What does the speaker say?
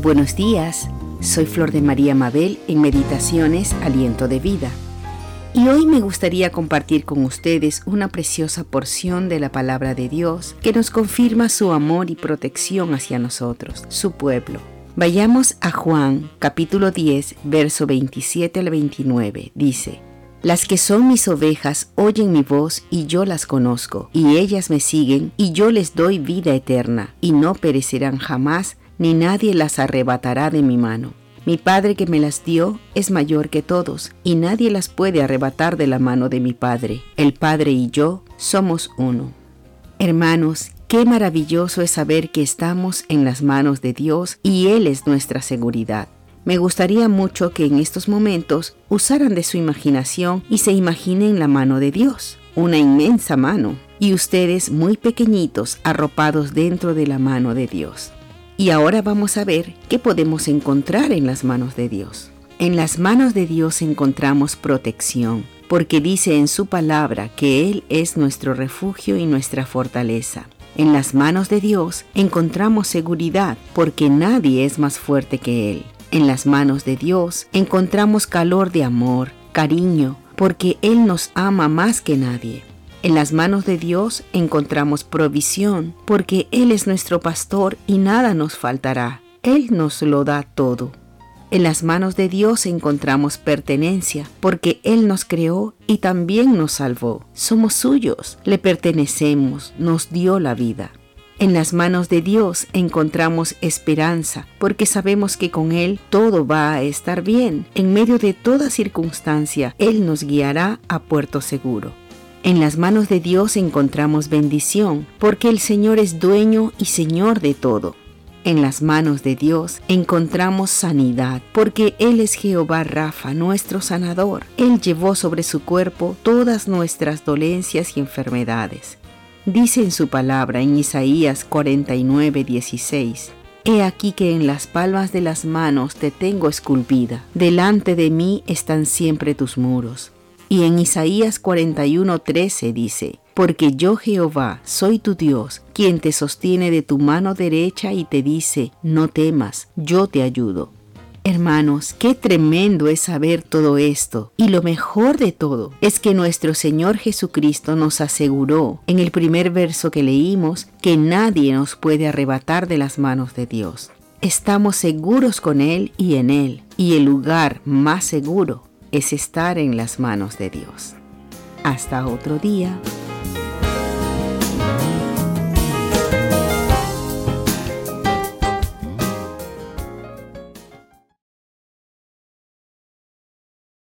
Buenos días, soy Flor de María Mabel en Meditaciones Aliento de Vida. Y hoy me gustaría compartir con ustedes una preciosa porción de la palabra de Dios que nos confirma su amor y protección hacia nosotros, su pueblo. Vayamos a Juan capítulo 10, verso 27 al 29. Dice, Las que son mis ovejas oyen mi voz y yo las conozco, y ellas me siguen, y yo les doy vida eterna, y no perecerán jamás, ni nadie las arrebatará de mi mano. Mi Padre que me las dio es mayor que todos, y nadie las puede arrebatar de la mano de mi Padre. El Padre y yo somos uno. Hermanos, qué maravilloso es saber que estamos en las manos de Dios y Él es nuestra seguridad. Me gustaría mucho que en estos momentos usaran de su imaginación y se imaginen la mano de Dios, una inmensa mano, y ustedes muy pequeñitos arropados dentro de la mano de Dios. Y ahora vamos a ver qué podemos encontrar en las manos de Dios. En las manos de Dios encontramos protección, porque dice en su palabra que Él es nuestro refugio y nuestra fortaleza. En las manos de Dios encontramos seguridad, porque nadie es más fuerte que Él. En las manos de Dios encontramos calor de amor, cariño, porque Él nos ama más que nadie. En las manos de Dios encontramos provisión, porque Él es nuestro pastor y nada nos faltará. Él nos lo da todo. En las manos de Dios encontramos pertenencia, porque Él nos creó y también nos salvó. Somos suyos, le pertenecemos, nos dio la vida. En las manos de Dios encontramos esperanza, porque sabemos que con Él todo va a estar bien. En medio de toda circunstancia, Él nos guiará a puerto seguro. En las manos de Dios encontramos bendición, porque el Señor es dueño y Señor de todo. En las manos de Dios encontramos sanidad, porque Él es Jehová Rafa, nuestro sanador. Él llevó sobre su cuerpo todas nuestras dolencias y enfermedades. Dice en su palabra en Isaías 49, 16, He aquí que en las palmas de las manos te tengo esculpida, delante de mí están siempre tus muros. Y en Isaías 41:13 dice, Porque yo Jehová soy tu Dios, quien te sostiene de tu mano derecha y te dice, no temas, yo te ayudo. Hermanos, qué tremendo es saber todo esto. Y lo mejor de todo es que nuestro Señor Jesucristo nos aseguró en el primer verso que leímos que nadie nos puede arrebatar de las manos de Dios. Estamos seguros con Él y en Él, y el lugar más seguro es estar en las manos de Dios. Hasta otro día.